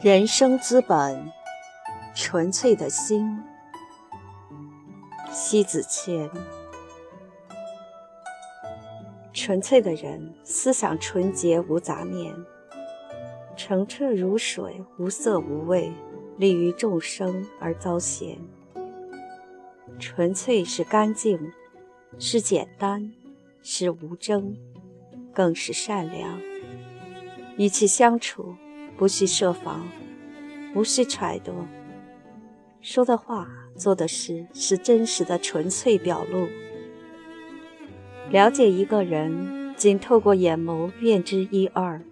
人生资本，纯粹的心。西子谦。纯粹的人，思想纯洁无杂念，澄澈如水，无色无味，利于众生而遭贤。纯粹是干净，是简单，是无争，更是善良。与其相处。不需设防，无需揣度，说的话、做的事是真实的、纯粹表露。了解一个人，仅透过眼眸便知一二。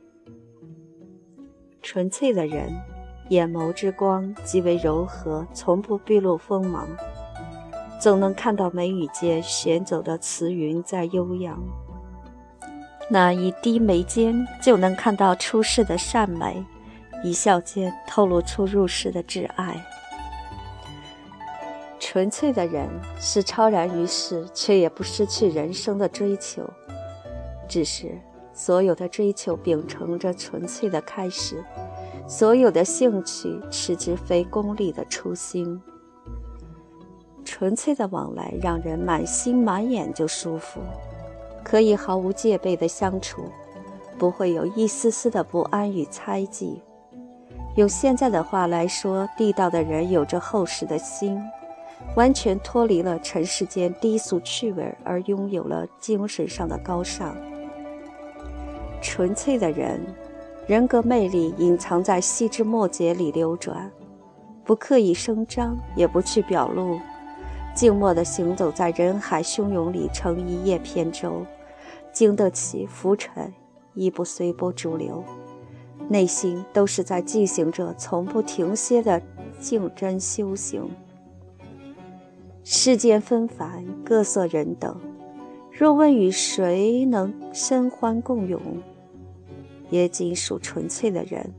纯粹的人，眼眸之光极为柔和，从不毕露锋芒，总能看到眉宇间旋走的慈云在悠扬。那一低眉间，就能看到出世的善美。一笑间透露出入世的挚爱。纯粹的人是超然于世，却也不失去人生的追求。只是所有的追求秉承着纯粹的开始，所有的兴趣持之非功利的初心。纯粹的往来让人满心满眼就舒服，可以毫无戒备的相处，不会有一丝丝的不安与猜忌。用现在的话来说，地道的人有着厚实的心，完全脱离了尘世间低俗趣味，而拥有了精神上的高尚。纯粹的人，人格魅力隐藏在细枝末节里流转，不刻意声张，也不去表露，静默地行走在人海汹涌里，乘一叶扁舟，经得起浮沉，亦不随波逐流。内心都是在进行着从不停歇的竞争修行。世间纷繁，各色人等，若问与谁能深欢共咏，也仅属纯粹的人。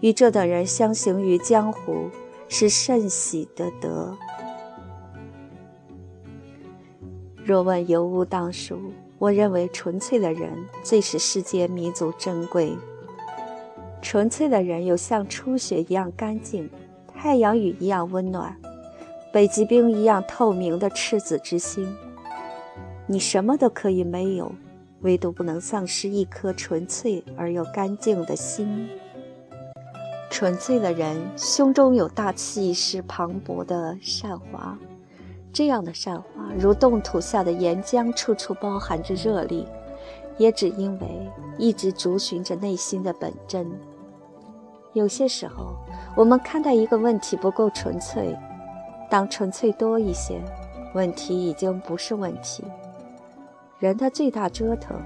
与这等人相行于江湖，是甚喜的得。若问尤物当属，我认为纯粹的人最是世间弥足珍贵。纯粹的人有像初雪一样干净，太阳雨一样温暖，北极冰一样透明的赤子之心。你什么都可以没有，唯独不能丧失一颗纯粹而又干净的心。纯粹的人胸中有大气势磅礴的善华，这样的善华如冻土下的岩浆，处处包含着热力，也只因为一直逐寻着内心的本真。有些时候，我们看待一个问题不够纯粹，当纯粹多一些，问题已经不是问题。人的最大折腾，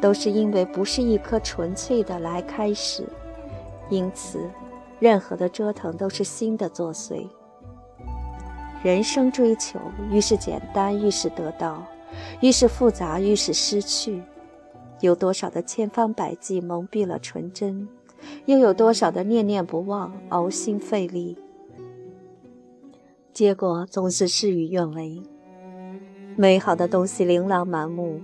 都是因为不是一颗纯粹的来开始，因此，任何的折腾都是心的作祟。人生追求愈是简单，愈是得到；愈是复杂，愈是失去。有多少的千方百计蒙蔽了纯真？又有多少的念念不忘，熬心费力，结果总是事与愿违。美好的东西琳琅满目，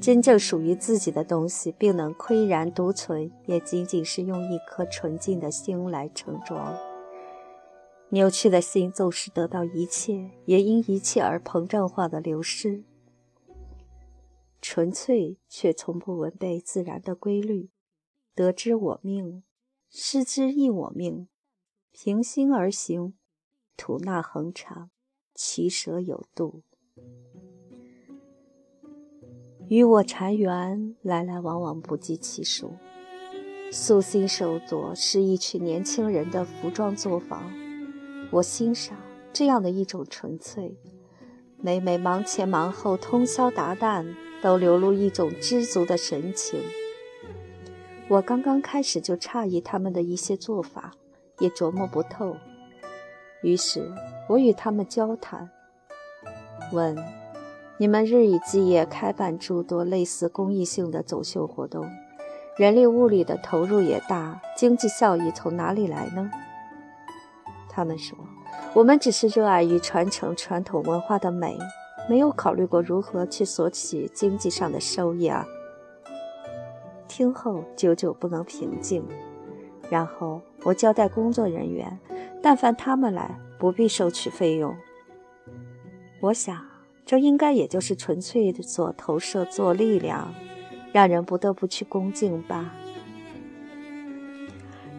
真正属于自己的东西，并能岿然独存，也仅仅是用一颗纯净的心来盛装。扭曲的心总是得到一切，也因一切而膨胀化的流失。纯粹却从不违背自然的规律。得之我命，失之亦我命。平心而行，吐纳恒常，其舍有度。与我缠缘，来来往往不计其数。素心手镯是一群年轻人的服装作坊，我欣赏这样的一种纯粹。每每忙前忙后，通宵达旦。都流露一种知足的神情。我刚刚开始就诧异他们的一些做法，也琢磨不透。于是我与他们交谈，问：“你们日以继夜开办诸多类似公益性的走秀活动，人力物力的投入也大，经济效益从哪里来呢？”他们说：“我们只是热爱于传承传统文化的美，没有考虑过如何去索取经济上的收益啊。”听后久久不能平静，然后我交代工作人员，但凡他们来，不必收取费用。我想，这应该也就是纯粹的做投射、做力量，让人不得不去恭敬吧。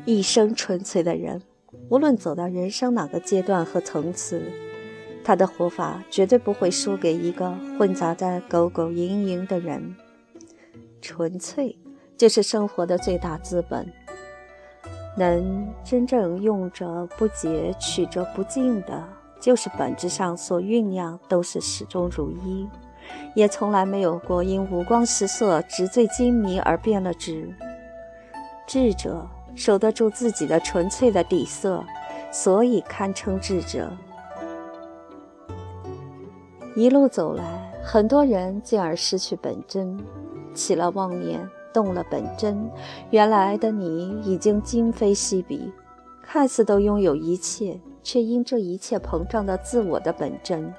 一生纯粹的人，无论走到人生哪个阶段和层次，他的活法绝对不会输给一个混杂在苟苟营营的人。纯粹。就是生活的最大资本，能真正用着不竭、取者不尽的，就是本质上所酝酿都是始终如一，也从来没有过因五光十色、纸醉金迷而变了质。智者守得住自己的纯粹的底色，所以堪称智者。一路走来，很多人进而失去本真，起了妄念。动了本真，原来的你已经今非昔比，看似都拥有一切，却因这一切膨胀的自我的本真。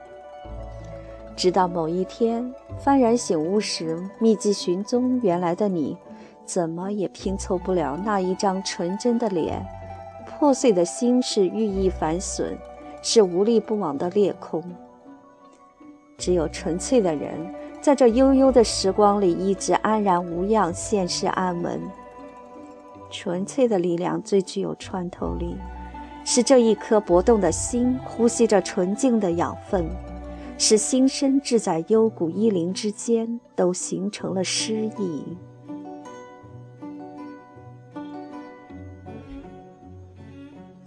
直到某一天幡然醒悟时，密集寻踪原来的你，怎么也拼凑不了那一张纯真的脸。破碎的心是寓意反损，是无力不往的裂空。只有纯粹的人。在这悠悠的时光里，一直安然无恙，现世安稳。纯粹的力量最具有穿透力，使这一颗搏动的心呼吸着纯净的养分，使心身置在幽谷依林之间，都形成了诗意。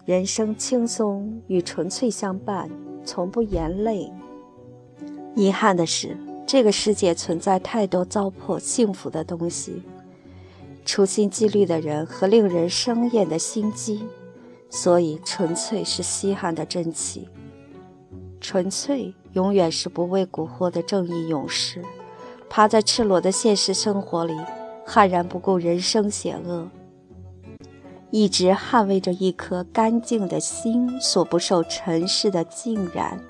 人生轻松与纯粹相伴，从不言累。遗憾的是。这个世界存在太多糟粕幸福的东西，处心积虑的人和令人生厌的心机，所以纯粹是稀罕的珍奇。纯粹永远是不畏蛊惑的正义勇士，趴在赤裸的现实生活里，悍然不顾人生险恶，一直捍卫着一颗干净的心所不受尘世的浸染。